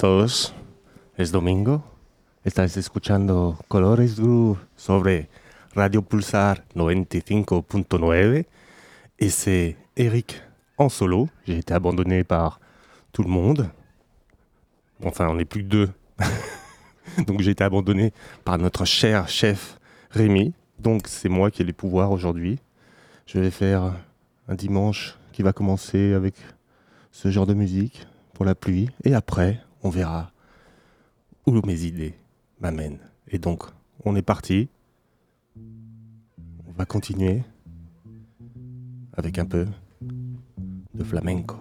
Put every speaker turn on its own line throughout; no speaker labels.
Todos, es domingo. Estáis escuchando Colores Groove sobre Radio Pulsar 95.9 et c'est Eric en solo. J'ai été abandonné par tout le monde. Enfin, on n'est plus que deux. Donc j'ai été abandonné par notre cher chef Rémi. Donc c'est moi qui ai les pouvoirs aujourd'hui. Je vais faire un dimanche qui va commencer avec ce genre de musique pour la pluie. Et après, on verra où mes idées m'amènent. Et donc, on est parti. On va continuer avec un peu de flamenco.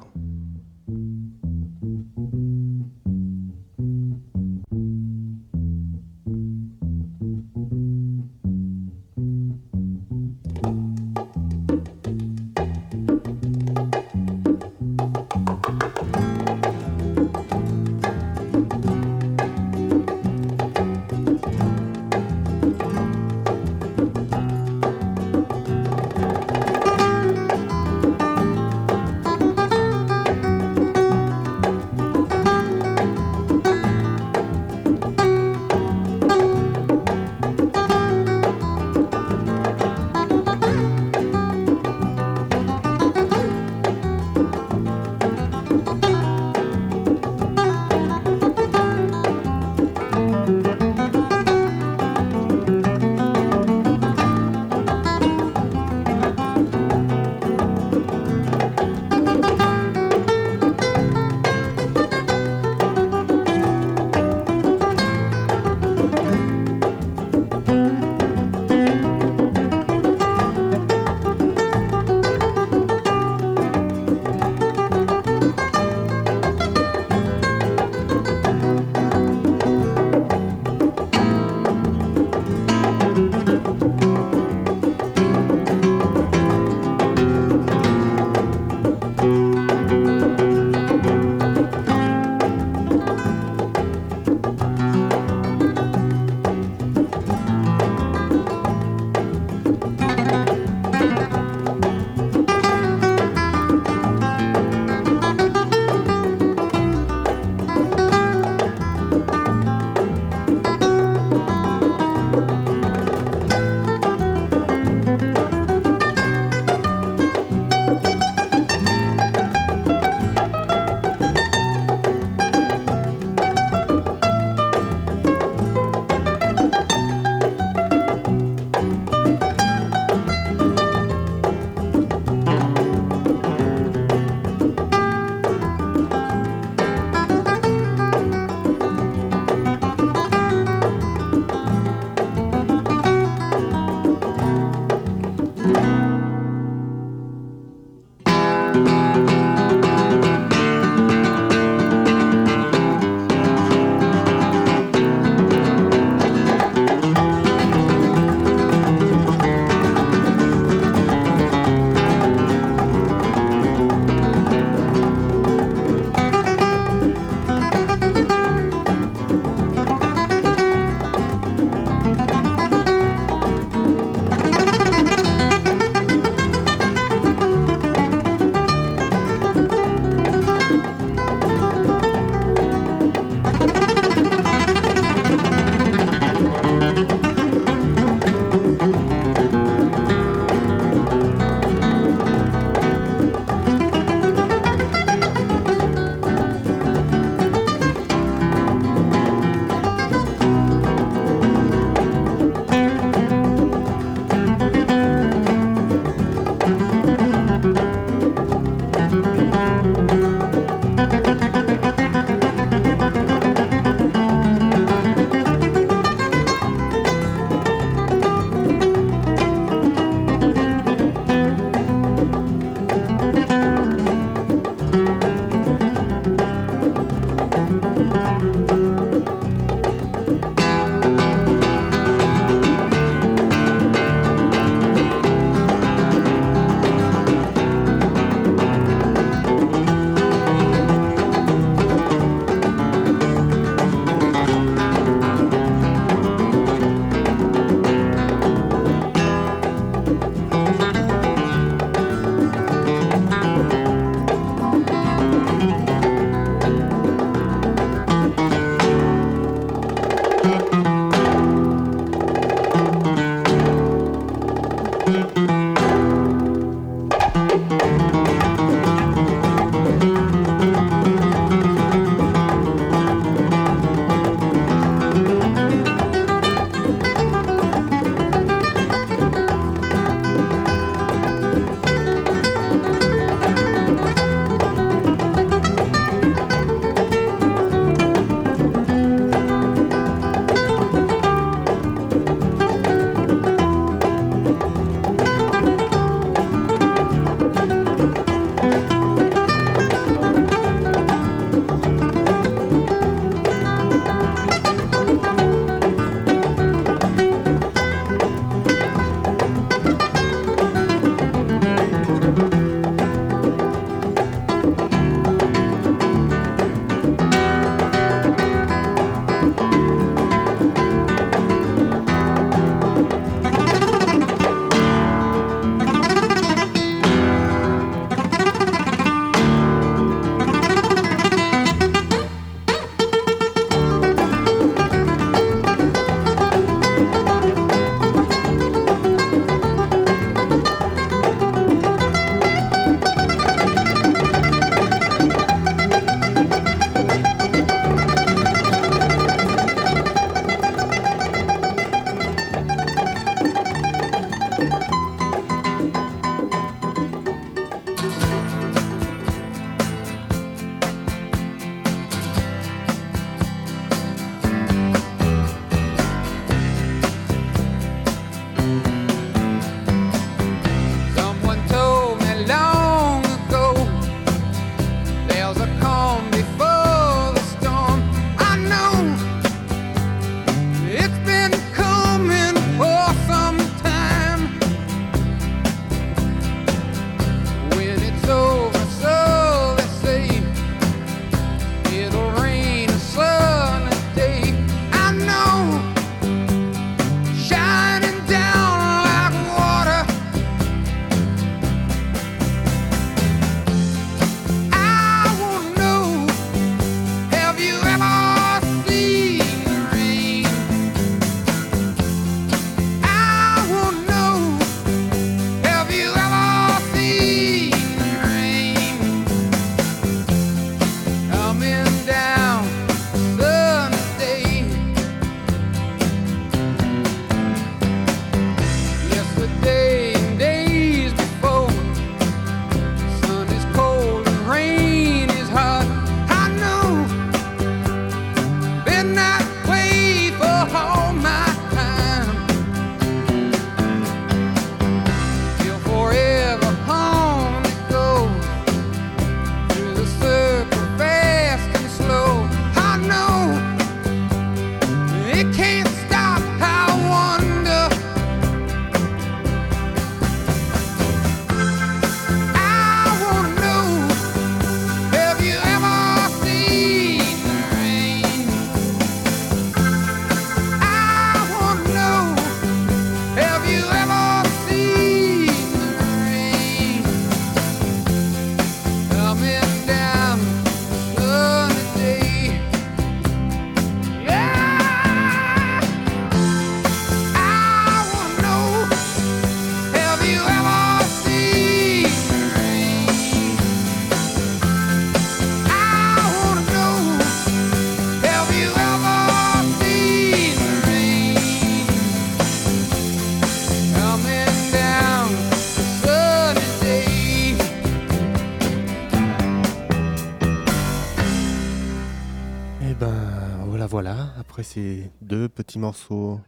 Deux petits morceaux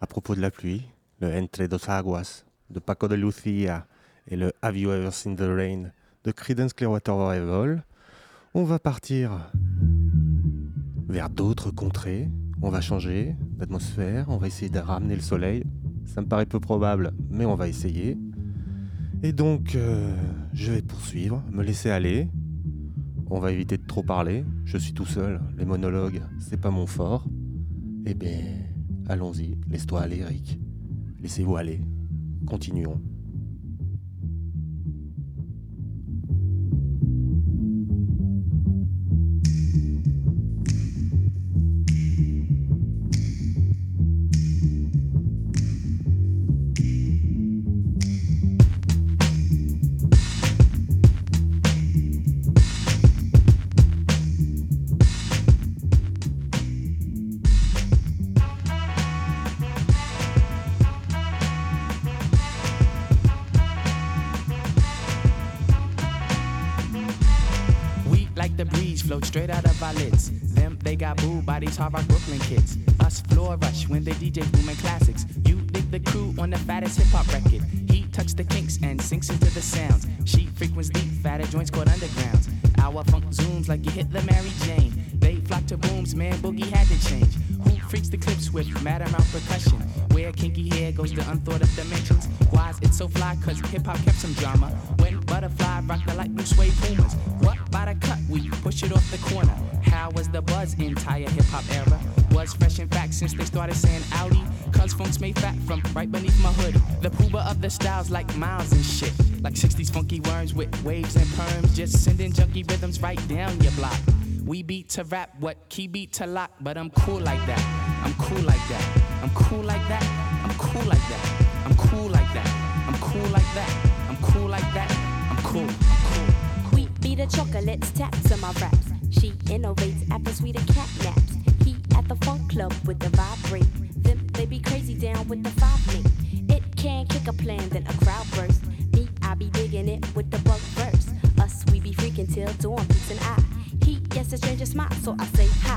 à propos de la pluie, le Entre dos Aguas de Paco de Lucia et le Have You Ever Seen the Rain de Creedence Clearwater Revival, on va partir vers d'autres contrées. On va changer d'atmosphère, on va essayer de ramener le soleil. Ça me paraît peu probable, mais on va essayer. Et donc, euh, je vais poursuivre, me laisser aller. On va éviter de trop parler. Je suis tout seul. Les monologues, c'est pas mon fort. Eh bien, allons-y. Laisse-toi aller, Eric. Laissez-vous aller. Continuons.
These hard rock Brooklyn kids. Us floor rush when they DJ booming classics. You dig the crew on the fattest hip hop record. He tucks the kinks and sinks into the sounds. She frequents deep, fatter joints called undergrounds. Our funk zooms like you hit the Mary Jane. They flock to booms, man, boogie had to change. Who freaks the clips with mad amount percussion? Where kinky hair goes to unthought of dimensions. Why's it so fly? Cause hip hop kept some drama. When butterfly rock the light blue suede pumas. What by the cut? We push it off the corner. How was the buzz entire hip hop era? Was fresh in fact since they started saying Audi. Cause funk's made fat from right beneath my hood. The pooba of the styles like miles and shit. Like 60s funky worms with waves and perms. Just sending junky rhythms right down your block. We beat to rap, what key beat to lock, but I'm cool like that. I'm cool like that. I'm cool like that. I'm cool like that. I'm cool like that. I'm cool like that. I'm cool like that. I'm cool. I'm cool.
We beat the chocolates, taps on my raps. She innovates after sweeter cat naps. He at the funk club with the vibrate. Them they be crazy down with the five me. It can kick a plan, then a crowd burst. Me, I be digging it with the bug verse. Us, we be freaking till dawn, peace and I. He gets a stranger smile, so I say hi.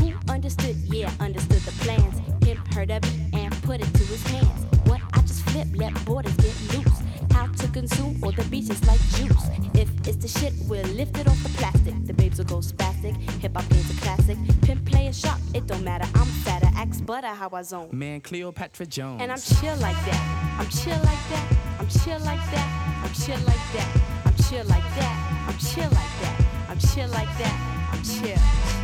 Who understood? Yeah, understood the plans. Him heard of it and put it to his hands. What I just flip, let borders get loose. Consume all the beaches like juice. If it's the shit, we'll lift it off the plastic. The babes will go spastic. Hip hop is a classic. Pimp play a shot, it don't matter. I'm fatter, axe butter, how I zone.
Man, Cleopatra Jones.
And I'm chill like that. I'm chill like that. I'm chill like that. I'm chill like that. I'm chill like that. I'm chill like that. I'm chill like that. I'm chill.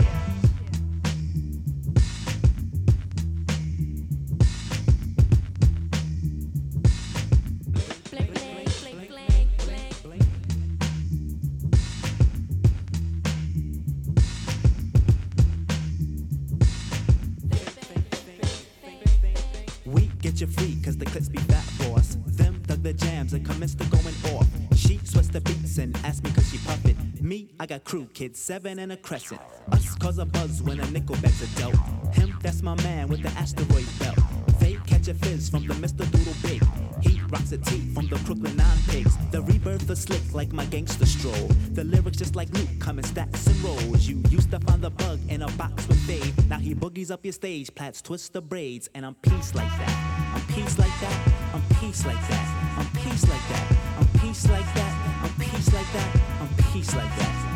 I got crew kids, seven and a crescent. Us cause a buzz when a nickel bags are dealt. Him, that's my man with the asteroid belt. They catch a fizz from the Mr. Doodle Big. He rocks a tee from the Brooklyn Nine Pigs. The rebirth is slick like my gangster stroll. The lyrics just like Luke come in stacks and rolls. You used to find the bug in a box with Dave. Now he boogies up your stage, plats twist the braids, and I'm peace like that. I'm peace like that. I'm peace like that. I'm peace like that. I'm peace like that. I'm peace like that. I'm peace like that.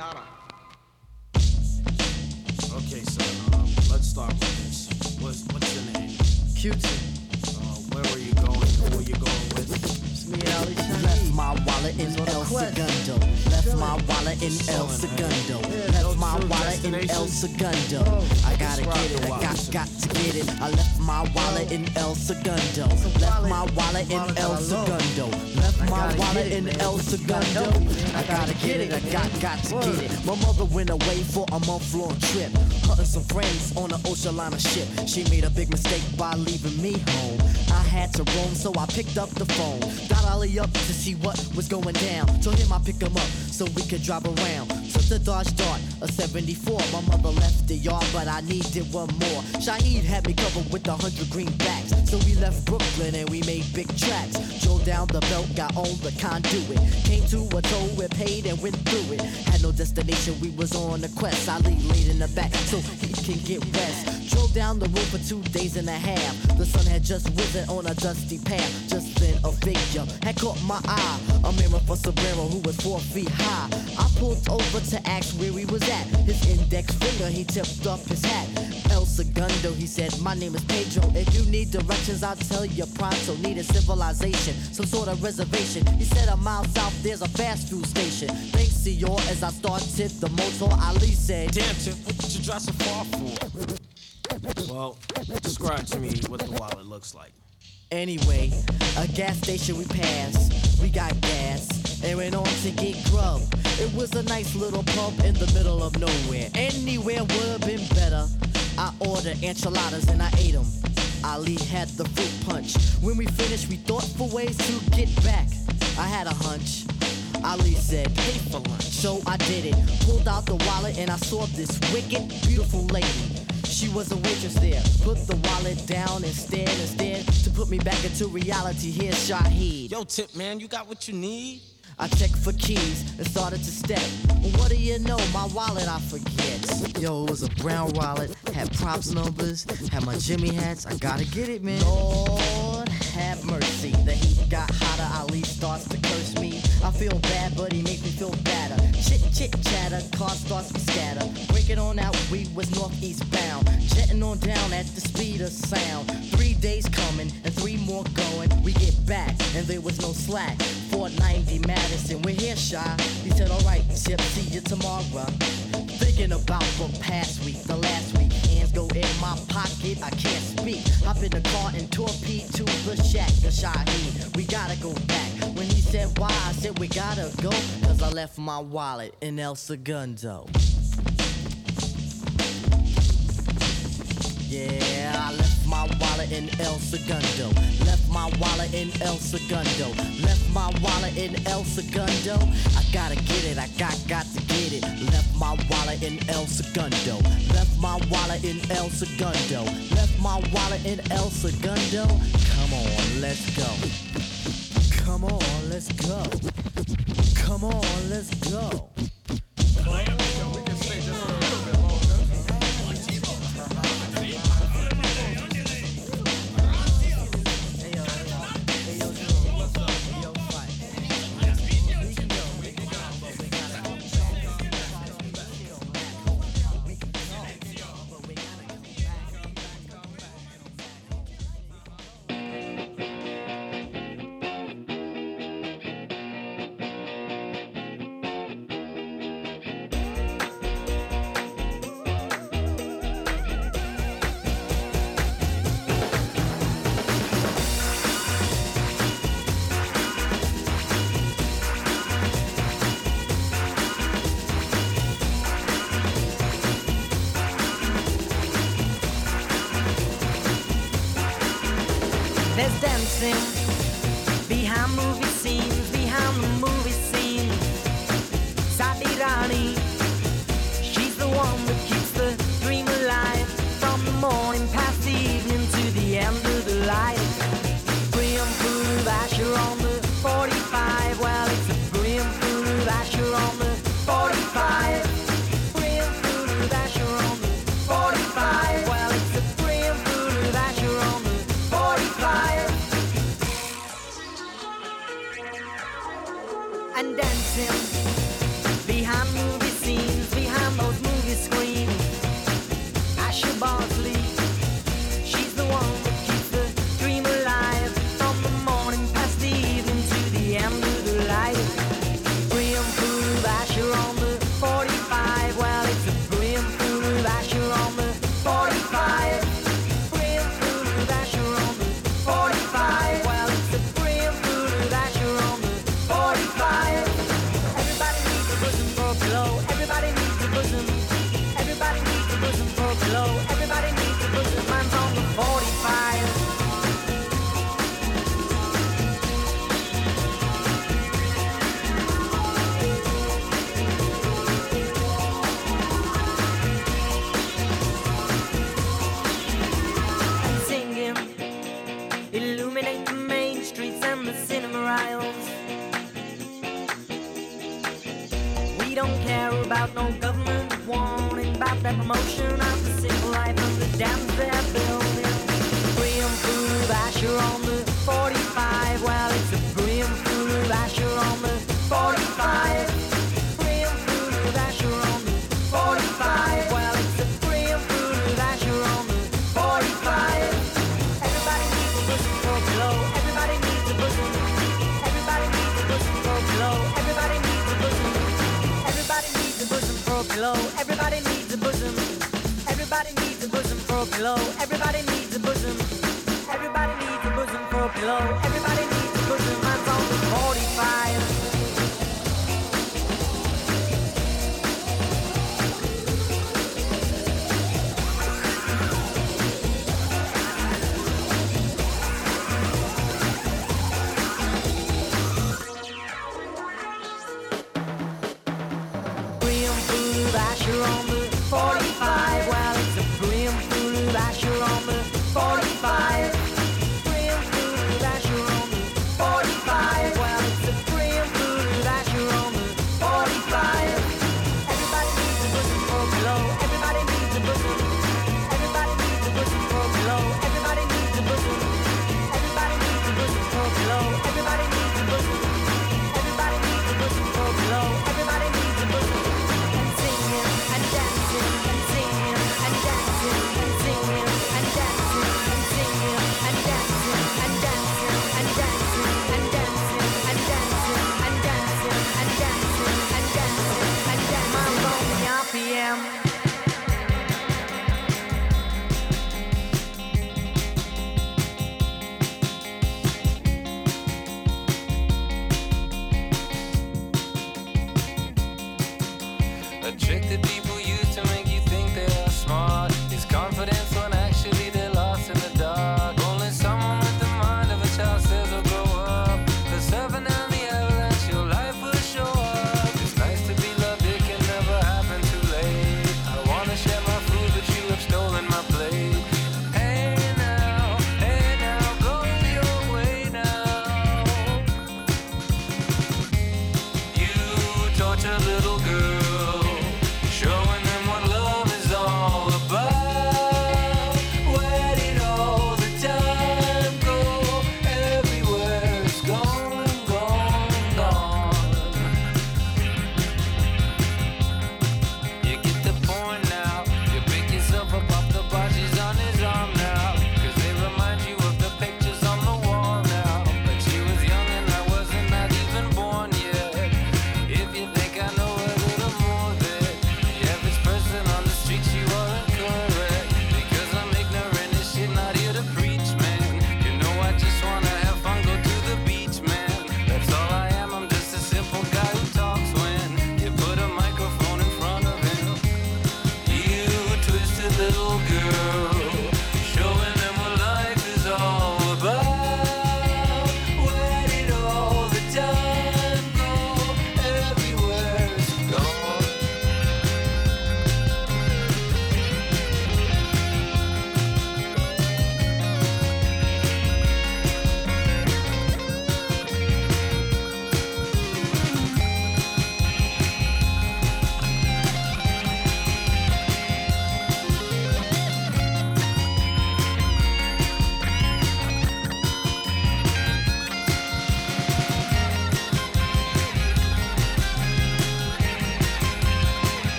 Ok.
Okay, so um, let's start with this. What's what's your name?
Q-tip.
Uh,
Where were you going? Who were you going with?
It's me, Ali Left my wallet in El Segundo. Left my wallet in El Segundo. Left my wallet in El Segundo. I gotta get it, I got, got to get it. I left my wallet in El Segundo. Left my wallet in El Segundo. Left my wallet in El Segundo. I gotta get it, I got, got to get it. My mother went away for a month long trip. Hunting some friends on an ocean liner ship. She made a big mistake by leaving me home. I had to roam, so I picked up the phone. Dialed Ali up to see what was going down. Told him I'd pick him up so we could drive around. The Dodge Dart, a 74. My mother left the yard, but I needed one more. Shaheed had me covered with a hundred greenbacks. So we left Brooklyn and we made big tracks. Drove down the belt, got on the conduit. Came to a toll, we paid and went through it. Had no destination, we was on a quest. I Ali laid in the back so he can get rest. Drove down the road for two days and a half. The sun had just risen on a dusty path. Just then a figure had caught my eye. A mirror for Sombrero who was four feet high. I pulled over to ask where he was at. His index finger, he tipped off his hat. El Segundo, he said, My name is Pedro. If you need directions, I'll tell you pronto. Need a civilization, some sort of reservation. He said, A mile south, there's a fast food station. Thanks, senor, as I started the motor, Ali said,
Damn, Tip, what did you drive so far for? Well, describe to me what the wallet looks like.
Anyway, a gas station we passed. We got gas and went on to get grub. It was a nice little pub in the middle of nowhere. Anywhere would have been better. I ordered enchiladas and I ate them. Ali had the fruit punch. When we finished, we thought for ways to get back. I had a hunch. Ali said, pay for lunch. So I did it. Pulled out the wallet and I saw this wicked, beautiful lady. She was a waitress there. Put the wallet down instead, instead to put me back into reality. Here's Shaheed.
Yo, Tip, man, you got what you need?
I check for keys and started to step. What do you know? My wallet I forget. Yo, it was a brown wallet, had props numbers, had my Jimmy hats. I gotta get it, man. Lord have mercy. The heat got hotter. Ali starts to curse me. I feel bad, but he makes me feel better. Chit chit chatter, car starts to scatter. Breaking on out, we was northeast bound. Jetting on down at the speed of sound. Three days coming and three more going. We get back and there was no slack. 490 Madison, we're here, shy. He said, Alright, Chip, see you tomorrow. Thinking about the past week, the last week. Hands go in my pocket, I can't speak. Hop in the car and torpedo to the shack, the Shaheed. We gotta go back. When he said why, I said we gotta go. Cause I left my wallet in El Segundo. Yeah, I left my wallet in El Segundo. Left my wallet in El Segundo. Left my wallet in El Segundo. I gotta get it, I got got to get it. Left my wallet in El Segundo. Left my wallet in El Segundo. Left my wallet in El Segundo. Come on, let's go. Come on, let's go. Come on, let's go.
There's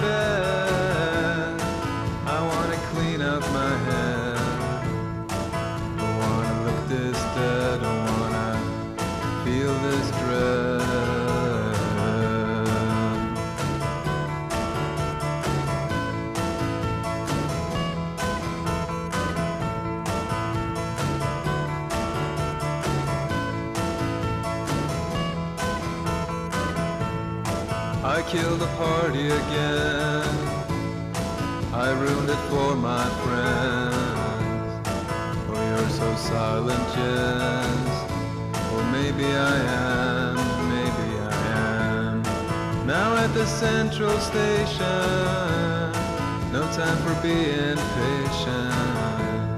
bed. patient. No time for being patient.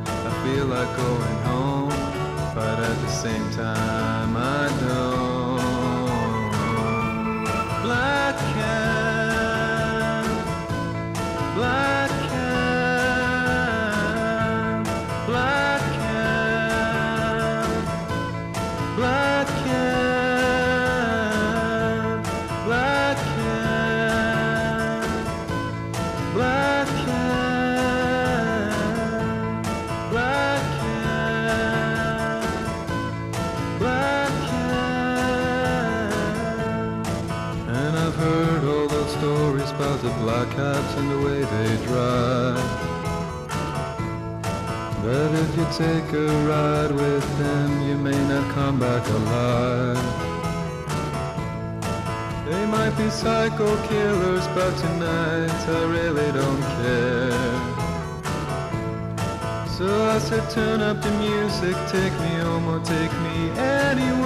I feel like going home, but at the same time. out tonight, I really don't care. So I said, turn up the music, take me home or take me anywhere.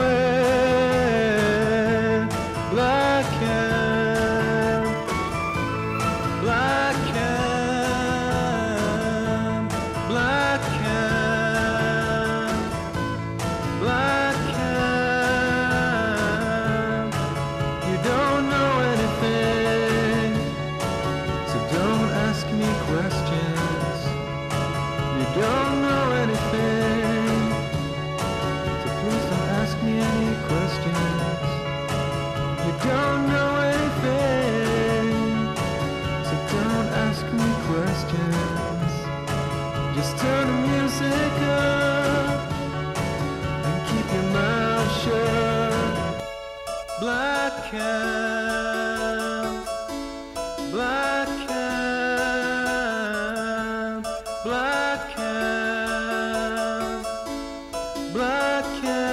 black cat.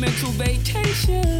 Mental vacation.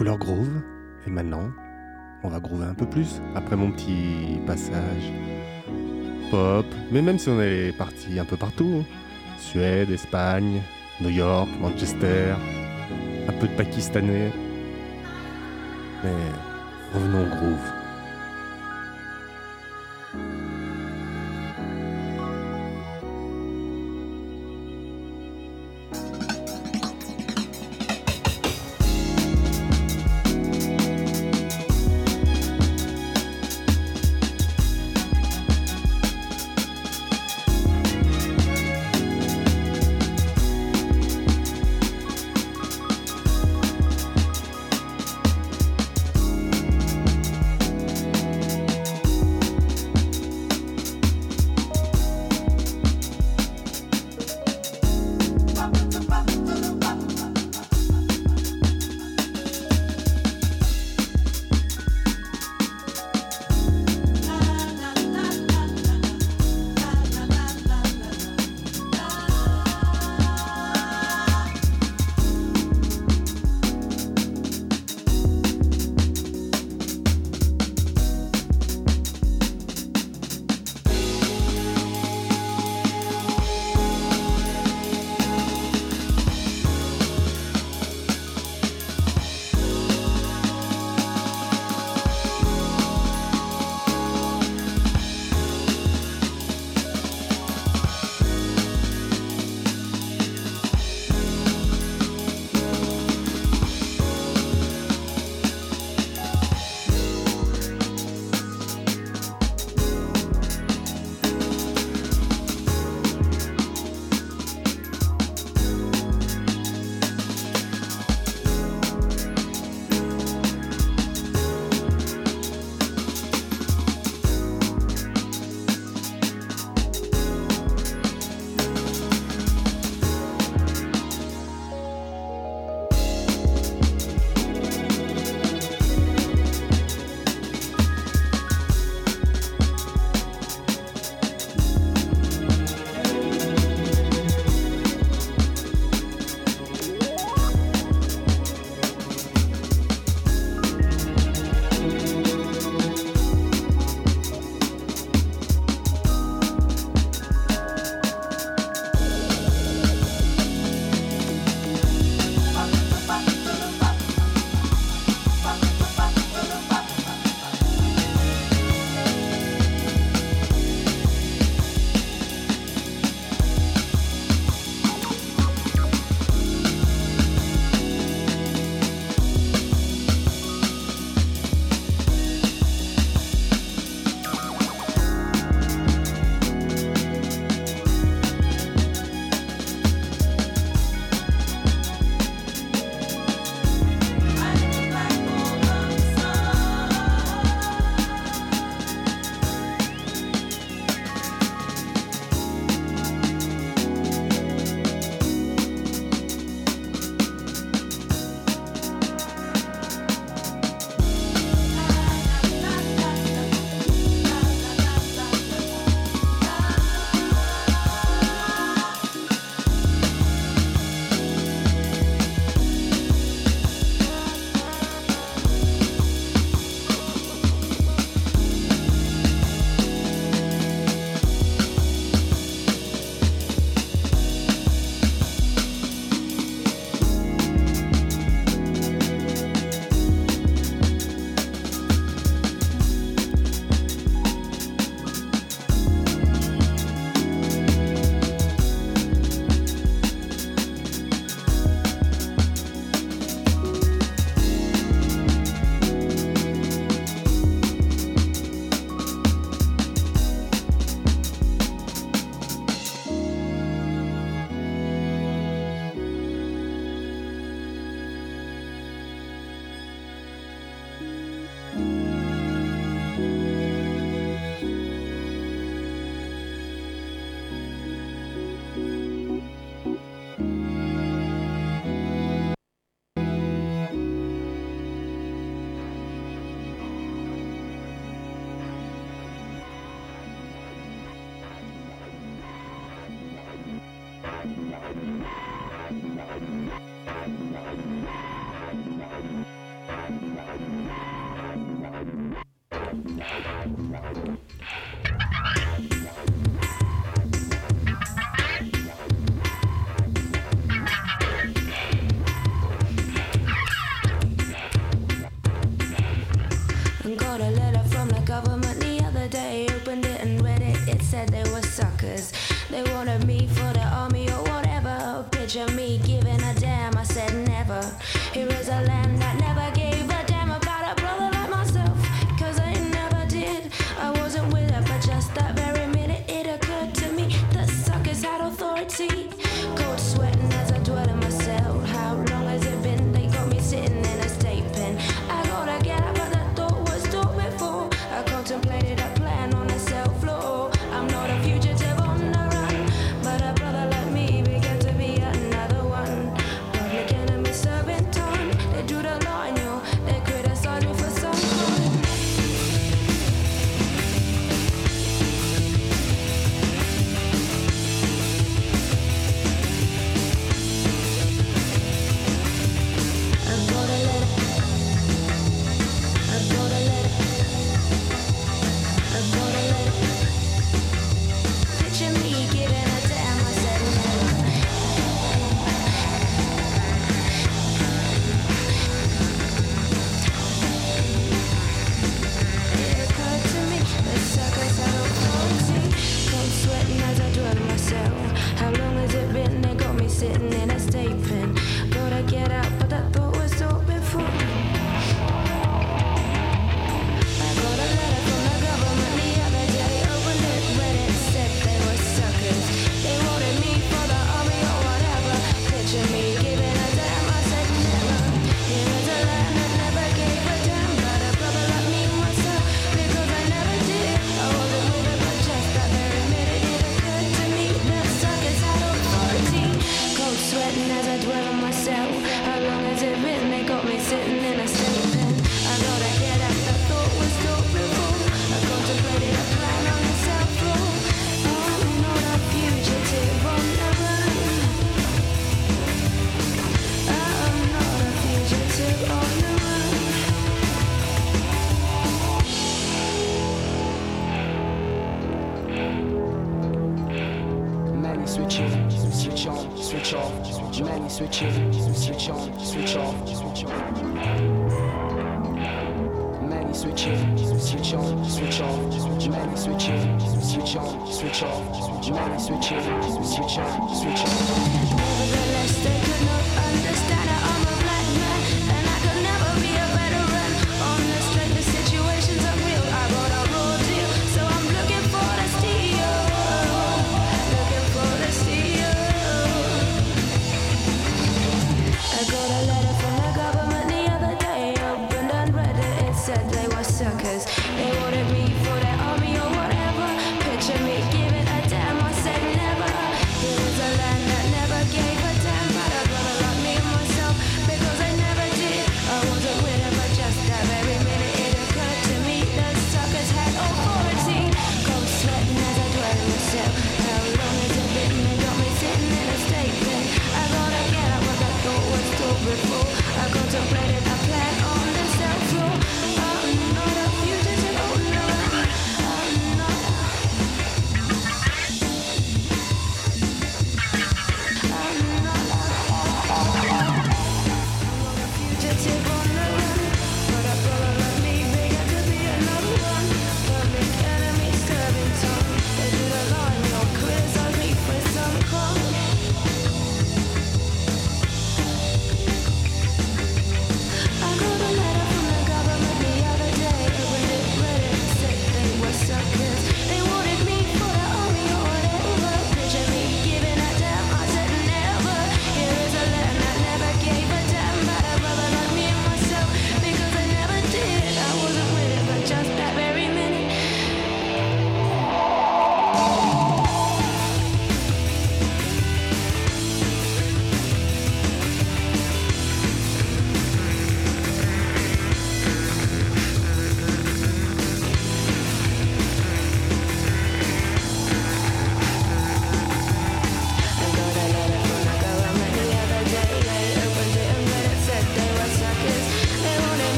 Color Groove. Et maintenant on va groover un peu plus après mon petit passage pop, mais même si on est parti un peu partout, Suède, Espagne, New York, Manchester, un peu de pakistanais, mais revenons au groove.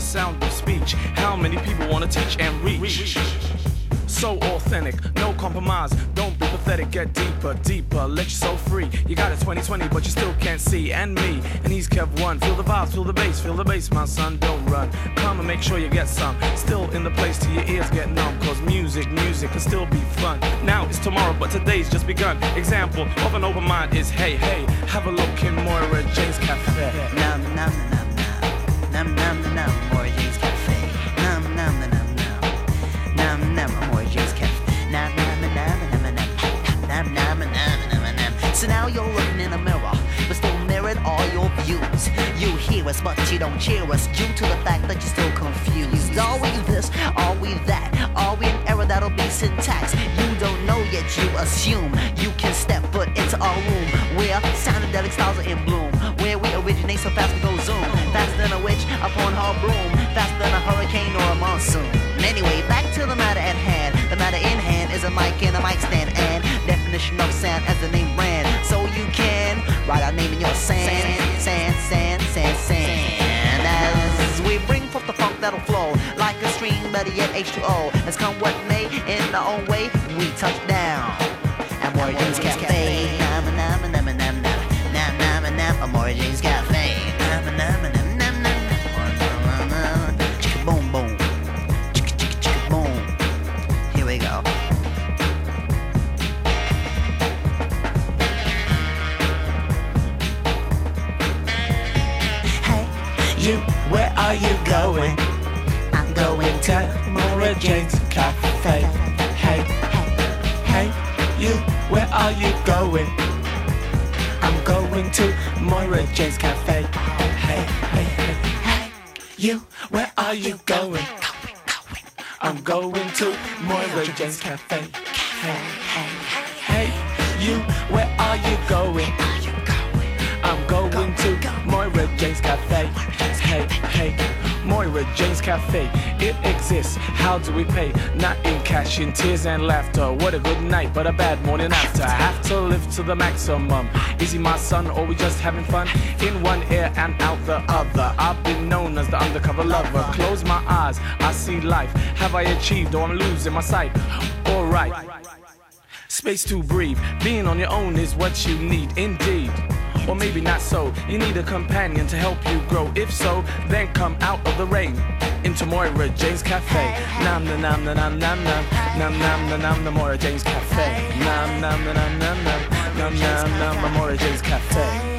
the
sound of speech. How many people wanna teach and reach? So authentic, no compromise. Don't be pathetic, get deeper, deeper. Let yourself free. You got it 2020, but you still can't see. And me, and he's kept one. Feel the vibes, feel the bass, feel the bass, my son. Don't run. Come and make sure you get some. Still in the place till your ears get numb. Cause music, music can still be fun. Now it's tomorrow, but today's just begun. Example of an open mind is hey, hey, have a look in Moira Jane's Cafe.
Now, now, now. cheer us H2O. Has come what may in the own
How do we pay? Not in cash, in tears and laughter. What a good night, but a bad morning after. Have to live to the maximum. Is he my son, or we just having fun? In one ear and out the other. I've been known as the undercover lover. Close my eyes, I see life. Have I achieved, or I'm losing my sight? Alright. Space to breathe. Being on your own is what you need, indeed or maybe not so. You need a companion to help you grow. If so, then come out of the rain into Moira James Cafe. Nam nam nam nam nam nam nam nam nam nam nam Moira Jane's Cafe. Nam nam nam nam nam nam nam nam Moira Jane's Cafe.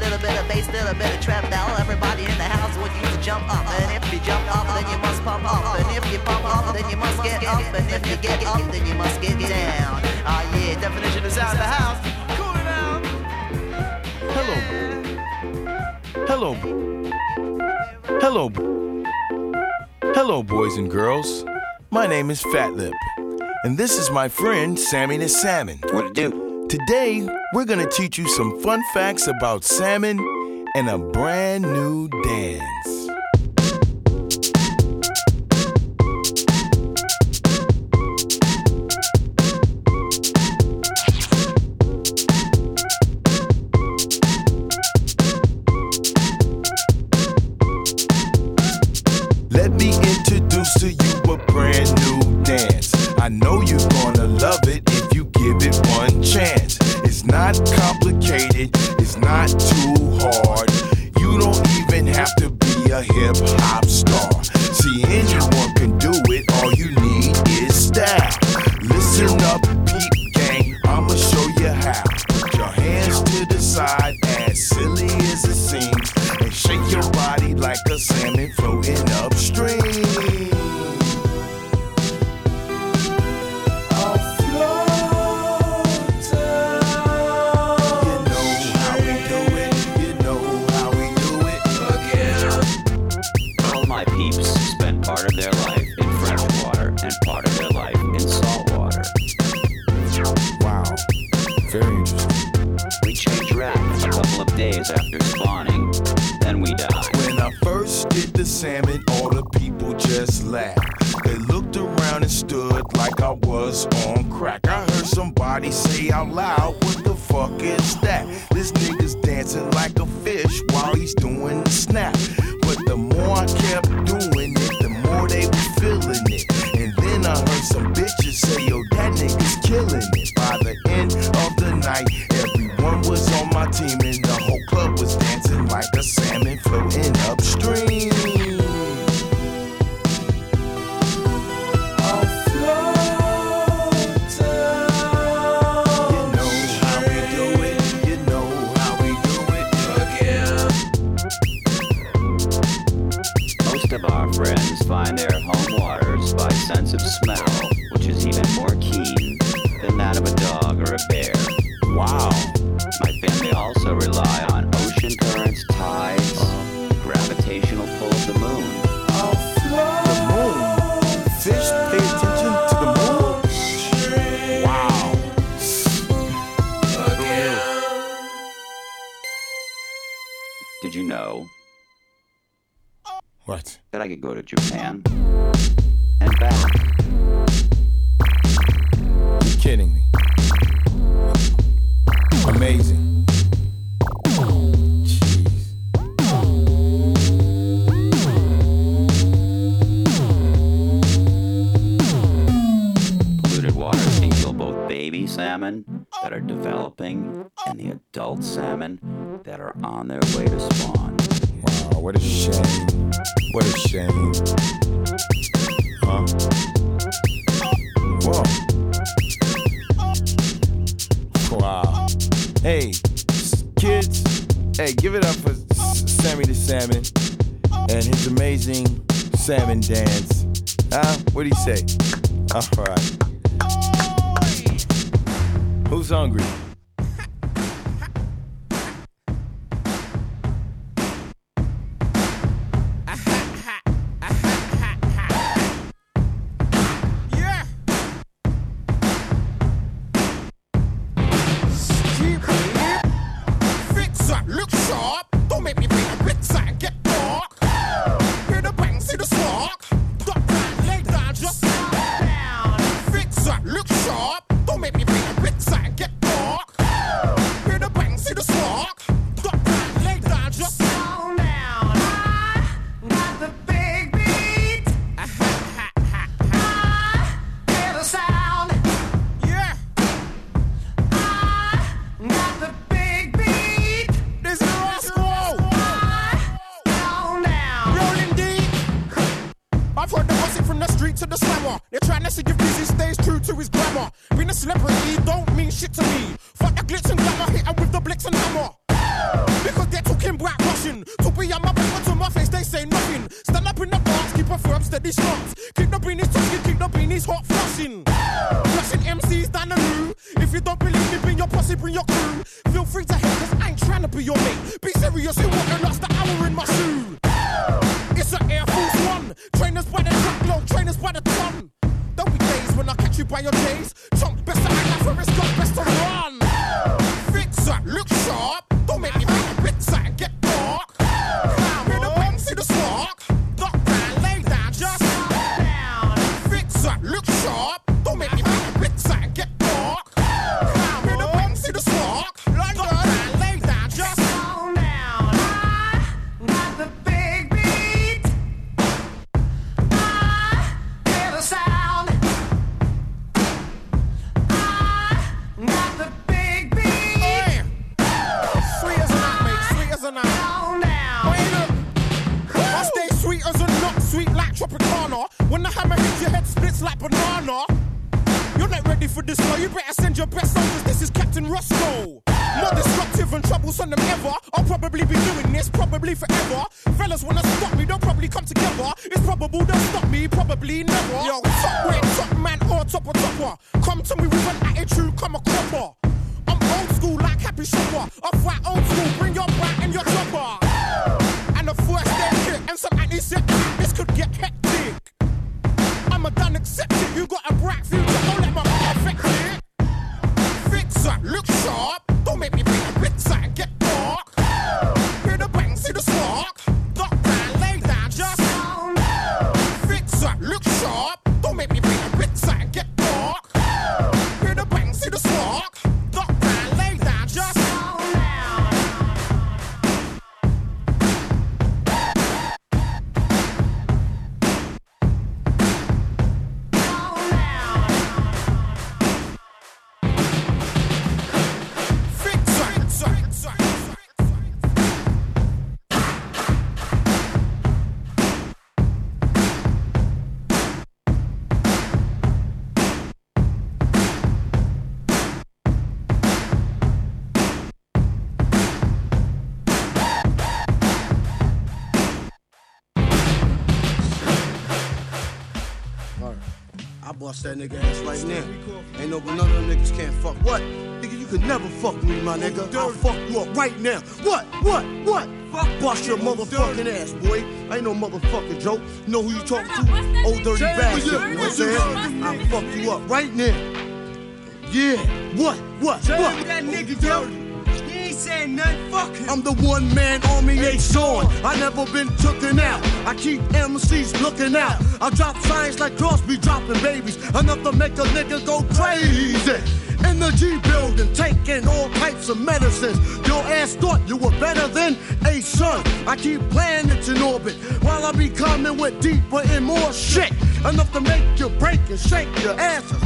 little bit of bass, little bit of trap now. Everybody in the house would use to jump up. And if you jump up, then you must pump up. And if you pump up, then you must get up. And if you get up, then you must get down. Ah oh, yeah, definition is out of the house. Cool it down.
Hello. Hello. Hello. Hello, boys and girls. My name is Fat Lip, and this is my friend Sammy the Salmon. What to do? Today we're going to teach you some fun facts about salmon and a brand new dance. Did
you know?
What?
That I could go to Japan and back.
You're kidding me. Amazing.
salmon that are developing and the adult salmon that are on their way to spawn.
Wow, what a shame. What a shame. Huh? Whoa. Wow. Hey, kids, hey, give it up for Sammy the Salmon and his amazing salmon dance. Huh? what do you say? All right. Who's hungry?
bust that nigga ass right now. Ain't no but none of them niggas can't fuck. What? Nigga, you could never fuck me, my nigga. I'll fuck you up right now. What? What? What? Fuck bust your motherfucking ass, boy. I ain't no motherfucking joke. Know who you talking to? Old dirty bastard. What's know what I'm? I'll fuck you up right now. Yeah. What? What? What?
That nigga dirty
saying nothing, fuck him. I'm the one man army ain't showing. I never been tooken out. I keep MCs looking out. I drop signs like Cosby dropping babies. Enough to make a nigga go crazy. In the G building, taking all types of medicines. Your ass thought you were better than a son. I keep planets in orbit while I be coming with deeper and more shit. Enough to make you break and shake your asses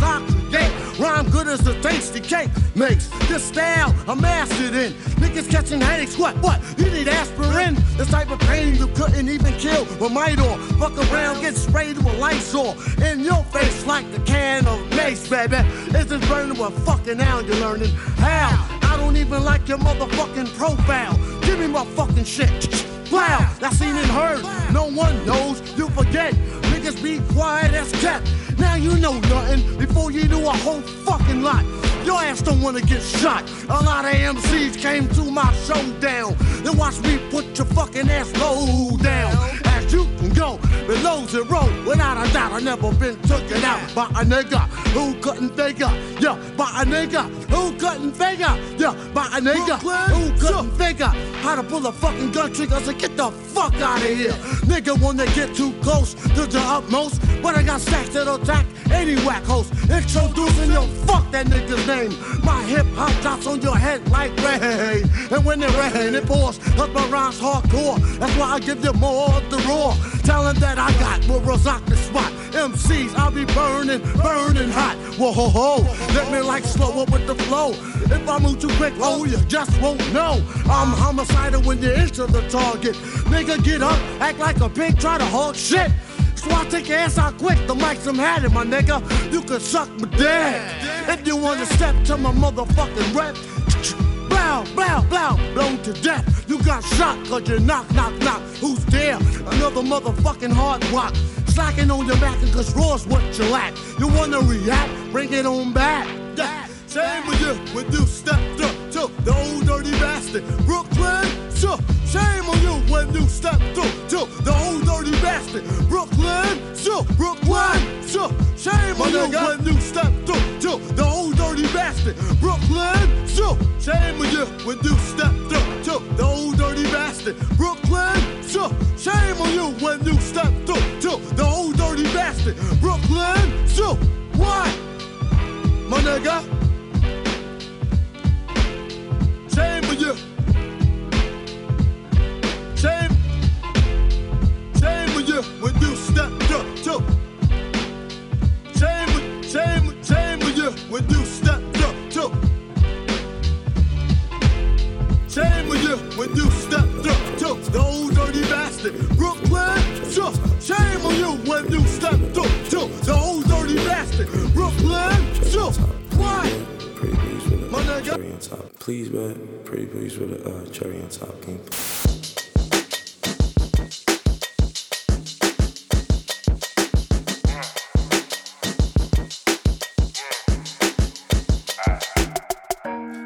Rhyme good as a tasty cake makes. This style I'm mastered in. Niggas catching headaches, what? What? You need aspirin? This type of pain you couldn't even kill with Midol. Fuck around, get sprayed with Lysol. In your face like the can of mace, baby. Is this burning with fucking now you're learning? How? I don't even like your motherfucking profile. Give me my fucking shit. I seen and heard. No one knows, you forget. Niggas be quiet as kept. Now you know nothing before you do a whole fucking lot. Your ass don't wanna get shot. A lot of MCs came to my showdown. Then watch me put your fucking ass low down. As you can go below zero, without a doubt, I never been taken out by a nigga who couldn't figure. Yeah, by a nigga who couldn't figure. Yeah, by a nigga who couldn't figure how to pull a fucking gun trigger. So get the fuck out of here. Nigga When they get too close to the utmost, but I got stacks that'll attack any whack host. Introducing your fuck that nigga's name. My hip hop drops on your head like rain. And when it rain, it pours. Cause my rhymes hardcore. That's why I give you more of the raw. Telling that I got will rock the spot. MCs, I'll be burning, burning hot. Whoa ho ho. Let me like slow up with the flow. If I move too quick, oh, you just won't know. I'm homicidal when you enter the target. Nigga, get up, act like a pig, try to hold shit. So I take your ass out quick, the mic's some had it, my nigga. You can suck my dick. If you wanna step to my motherfucking rep, blow, blow, blow, blown to death. You got shot cause you knock, knock, knock. Who's there? Another motherfucking hard rock. Slacking on your back and cause raw's what you lack. You wanna react? Bring it on back. Yeah. Same with you when you stepped up to the old dirty bastard. Brooklyn, Zoo shame on you when you stepped up to the old dirty bastard. Brooklyn, Zoo Brooklyn, Zoo shame on you when you stepped up to the old dirty bastard. Brooklyn, Zoo shame on you when you stepped up to the old dirty bastard. Brooklyn, Zoo shame on you when you stepped up to the old dirty bastard. Brooklyn, Zoo what? My nigga. Shame on you. Shame. Shame on you when you stepped up to. Shame, shame, shame on you when you Shame when you stepped up to the old dirty bastard. Brooklyn, sure. Shame on you when you stepped up to the old dirty bastard. Brooklyn, sure. Why?
Pretty please with a
My
uh,
nigga.
cherry on top. Please, man. Pretty please with a uh, cherry on top. Can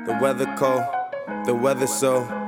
The weather cold, the weather so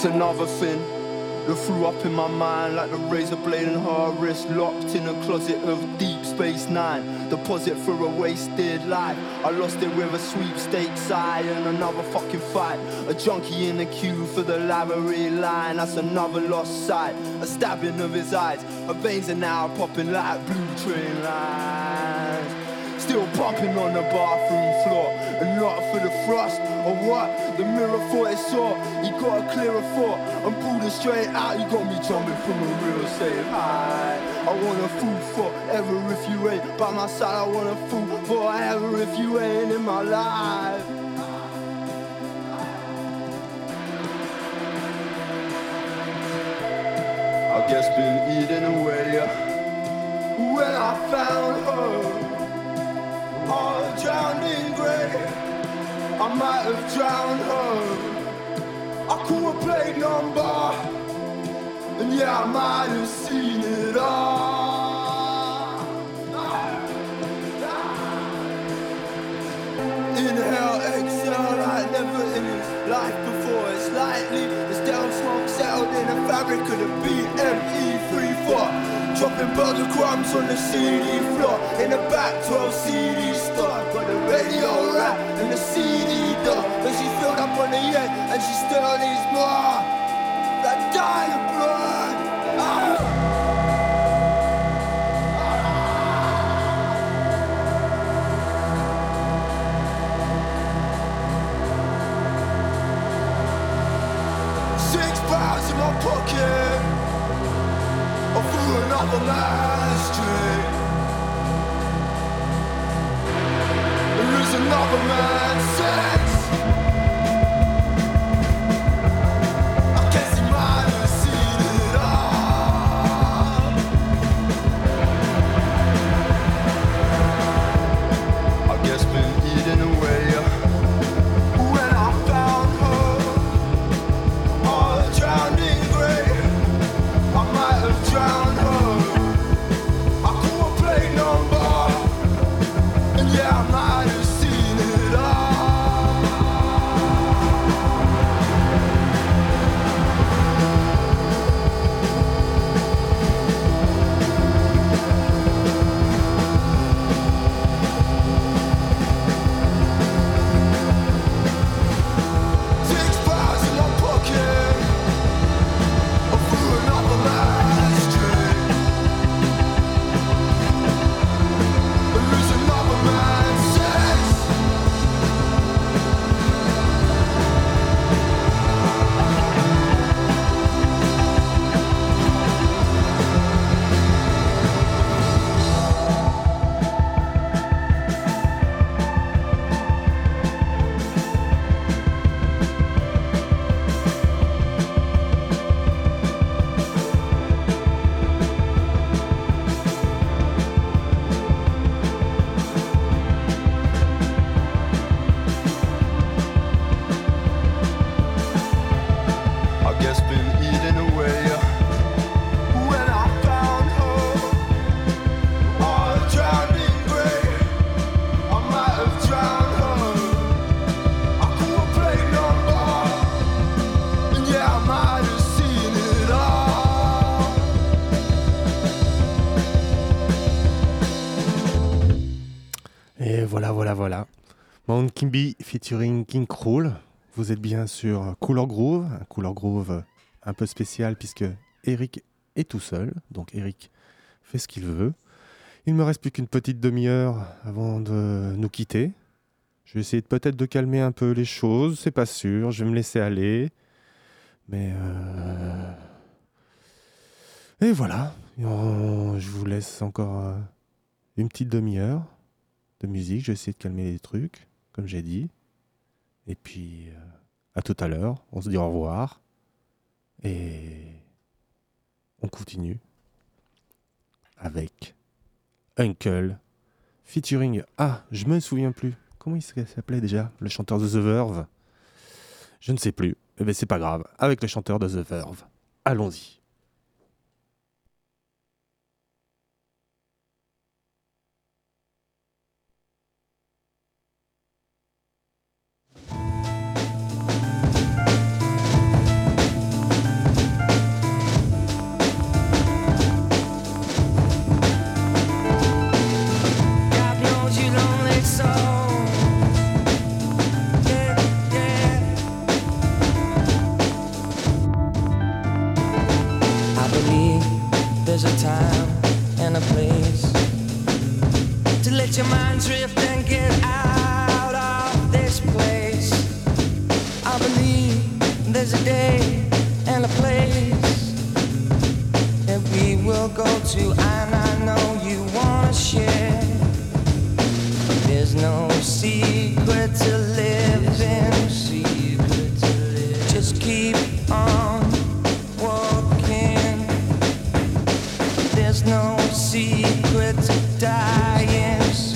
Here's another thing that flew up in my mind like the razor blade in her wrist, locked in a closet of Deep Space Nine. Deposit for a wasted life. I lost it with a sweepstakes eye and another fucking fight. A junkie in the queue for the library line. That's another lost sight. A stabbing of his eyes. Her veins are now popping like blue train lines. Still pumping on the bathroom floor, and not for the thrust or what the mirror thought it saw. He got a clearer thought pulled it straight out. You got me jumping from a real saying hi. I want a fool forever if you ain't by my side. I want a fool forever if you ain't in my life. I guess been eating away when I found her all drowned in grey. I might have drowned her. I could have played number, and yeah, I might have seen it all. Inhale, exhale, like never in his life in a fabric of the BME34. Dropping burger crumbs on the CD floor in the back 12 CD store. Got the radio rack and the CD door. And she filled up on the end and she still needs more. That dying blood. Ah! Pocket. Or through another man's dream. There is another man's sex.
Featuring King Cruel. Vous êtes bien sur Cooler Groove, un Cooler Groove un peu spécial puisque Eric est tout seul, donc Eric fait ce qu'il veut. Il me reste plus qu'une petite demi-heure avant de nous quitter. Je vais essayer peut-être de calmer un peu les choses, c'est pas sûr, je vais me laisser aller. Mais euh... Et voilà, je vous laisse encore euh, une petite demi-heure de musique, je vais essayer de calmer les trucs, comme j'ai dit. Et puis, euh, à tout à l'heure, on se dit au revoir. Et on continue avec Uncle featuring. Ah, je me souviens plus. Comment il s'appelait déjà Le chanteur de The Verve? Je ne sais plus. Mais eh ben, c'est pas grave. Avec le chanteur de The Verve. Allons-y.
Your mind drift and get out of this place. I believe there's a day and a place that we will go to, and I know you wanna share. There's no secret to living. Just keep on secret dying.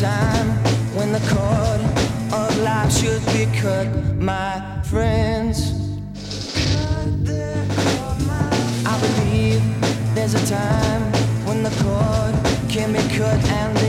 Time when the cord of life should be cut, my friends. I believe there's a time when the cord can be cut and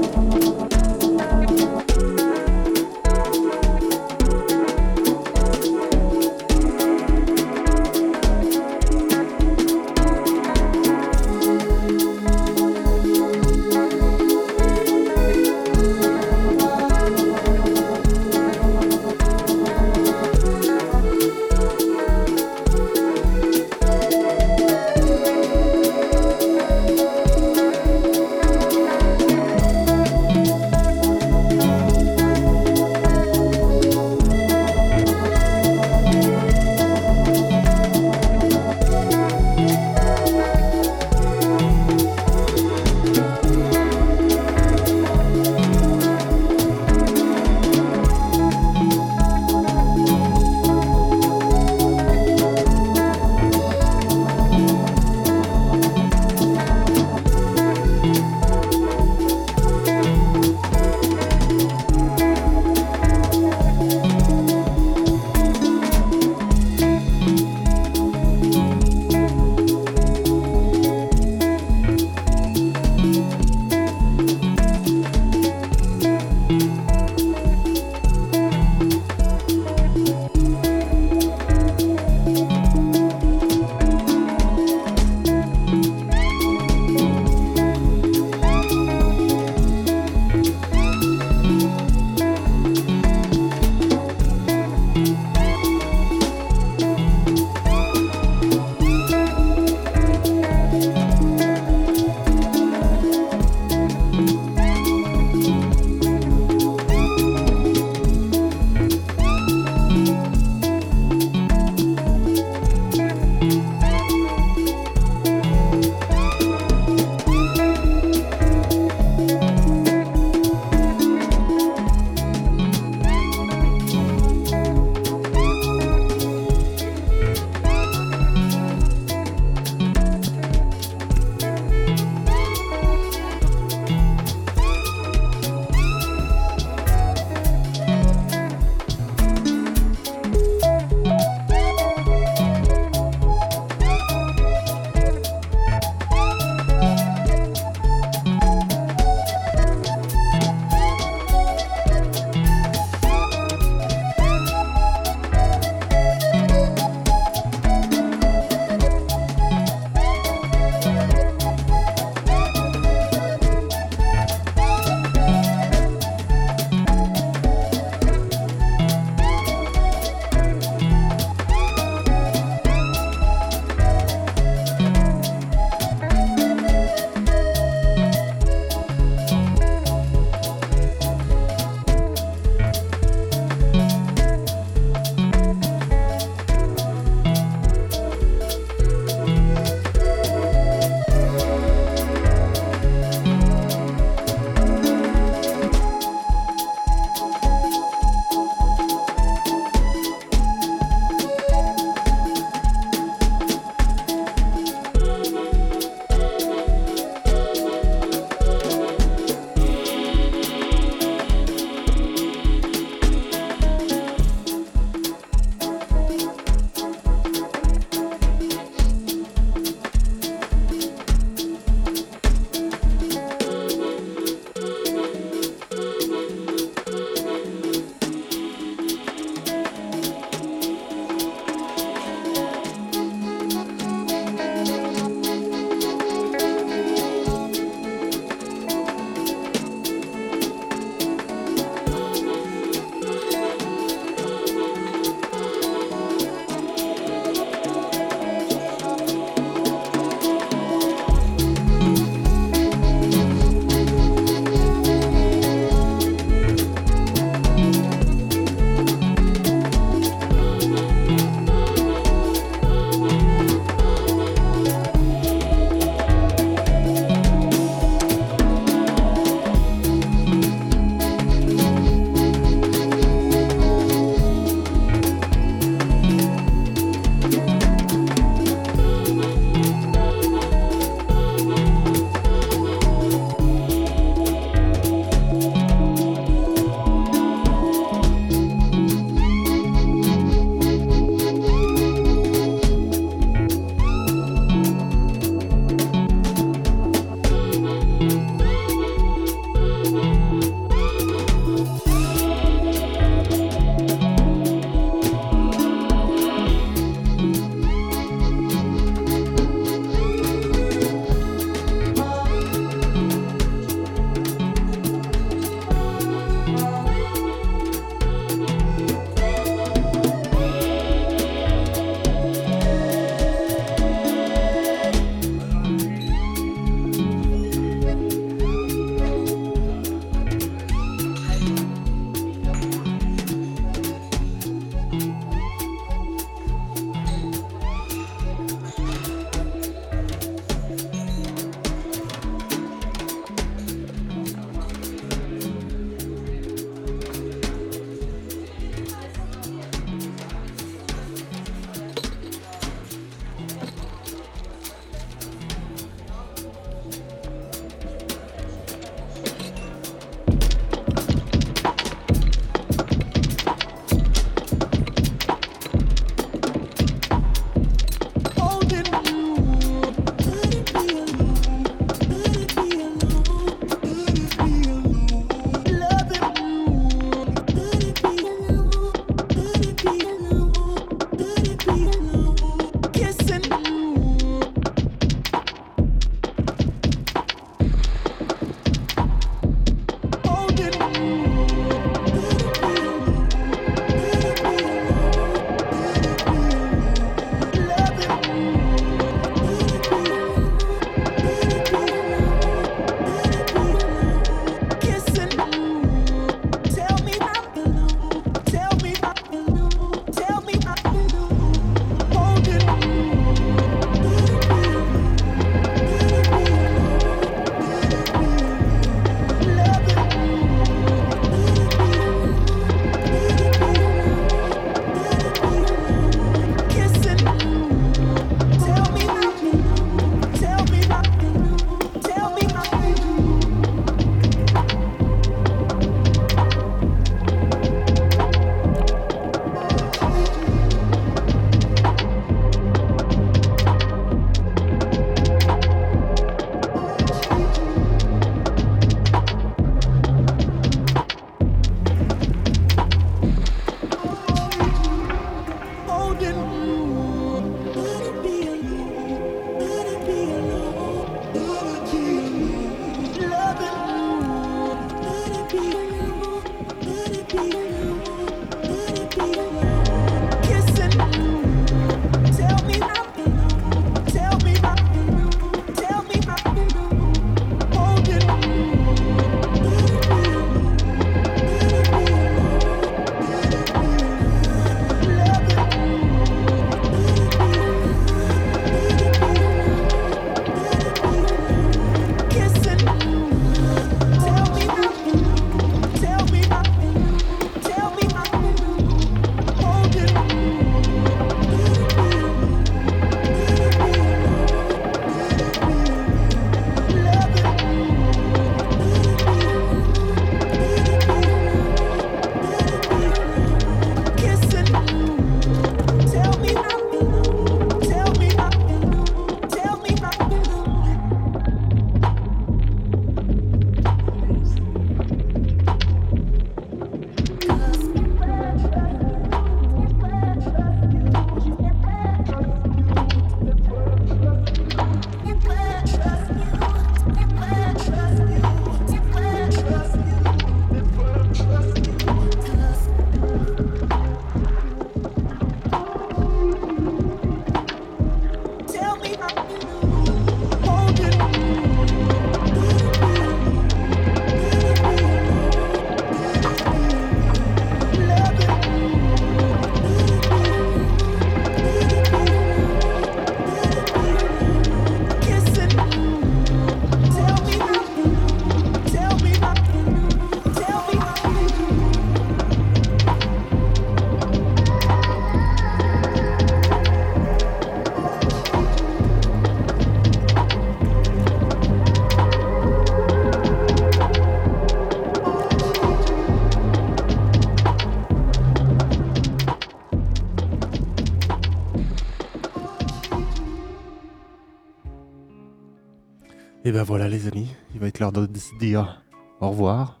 Et ben voilà les amis, il va être l'heure de se dire au revoir.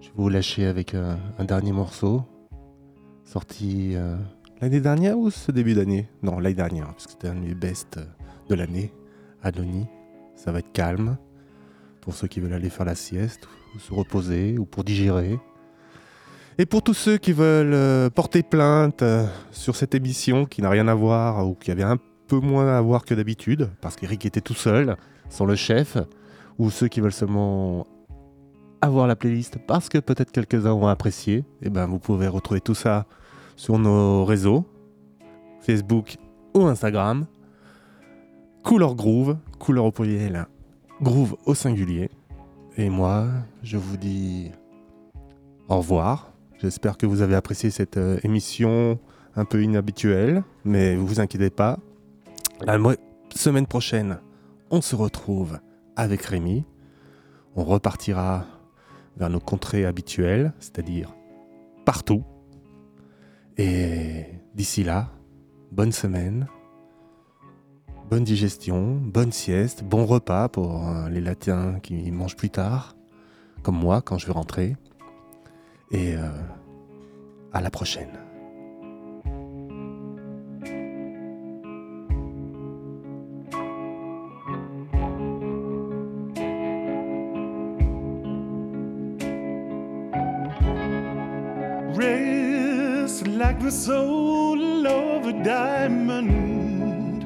Je vais vous lâcher avec euh, un dernier morceau, sorti euh, l'année dernière ou ce début d'année? Non, l'année dernière, parce que c'était un de mes best euh, de l'année, Adoni. Ça va être calme, pour ceux qui veulent aller faire la sieste, ou se reposer, ou pour digérer. Et pour tous ceux qui veulent porter plainte sur cette émission qui n'a rien à voir, ou qui avait un peu moins à voir que d'habitude, parce qu'Eric était tout seul, sans le chef, ou ceux qui veulent seulement avoir la playlist parce que peut-être quelques-uns ont apprécié, et ben vous pouvez retrouver tout ça sur nos réseaux, Facebook ou Instagram. Couleur Groove, couleur au pluriel, Groove au singulier. Et moi, je vous dis au revoir. J'espère que vous avez apprécié cette euh, émission un peu inhabituelle, mais vous inquiétez pas. La semaine prochaine, on se retrouve avec Rémi. On repartira vers nos contrées habituelles, c'est-à-dire partout. Et d'ici là, bonne semaine, bonne digestion, bonne sieste, bon repas pour euh, les latins qui mangent plus tard, comme moi quand je vais rentrer. Et euh, à la prochaine.
The soul of a diamond.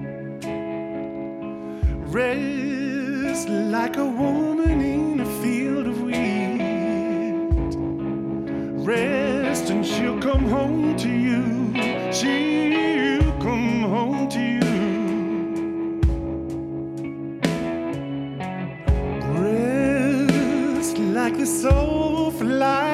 Rest like a woman in a field of wheat. Rest and she'll come home to you. She'll come home to you. Rest like the soulful light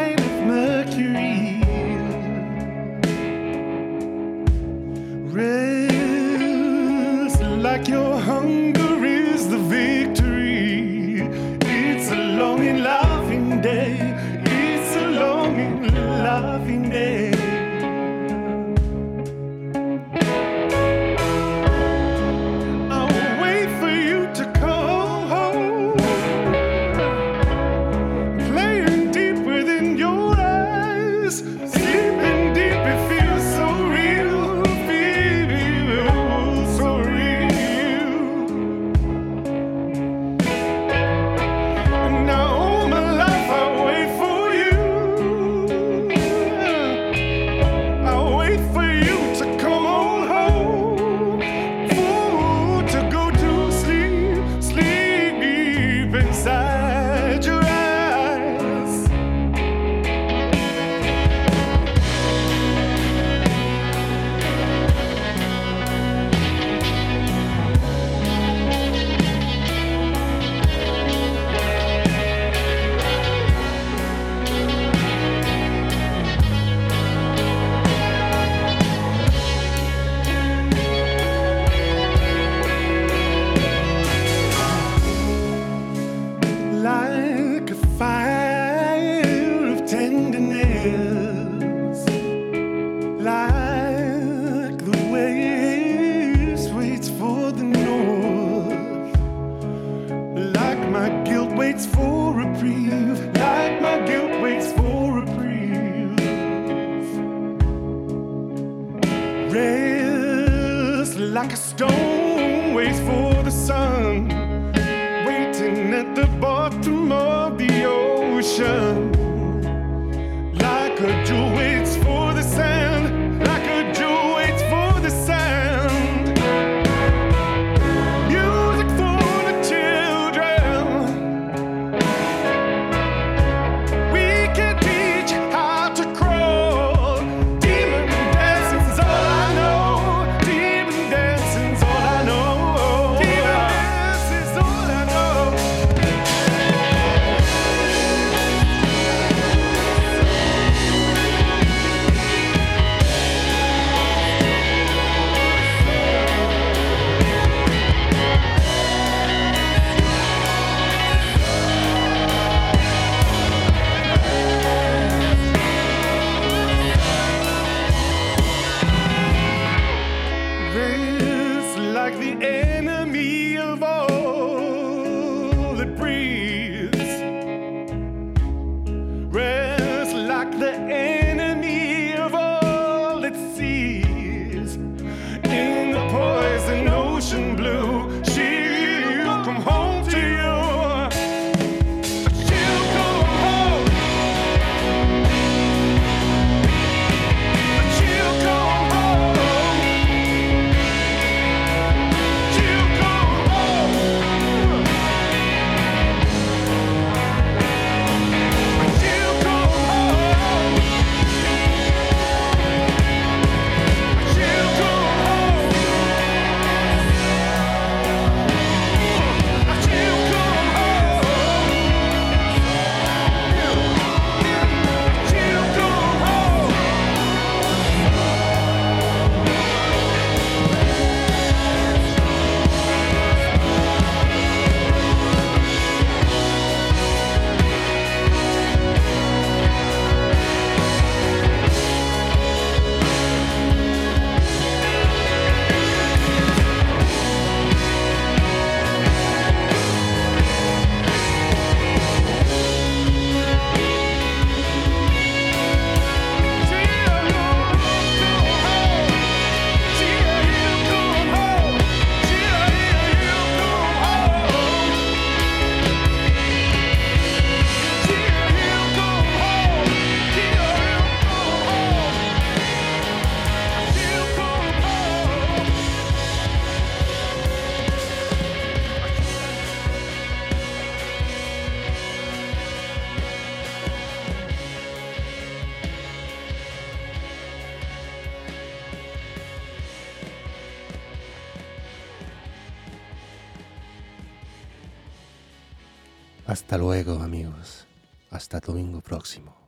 Hasta luego amigos. Hasta domingo próximo.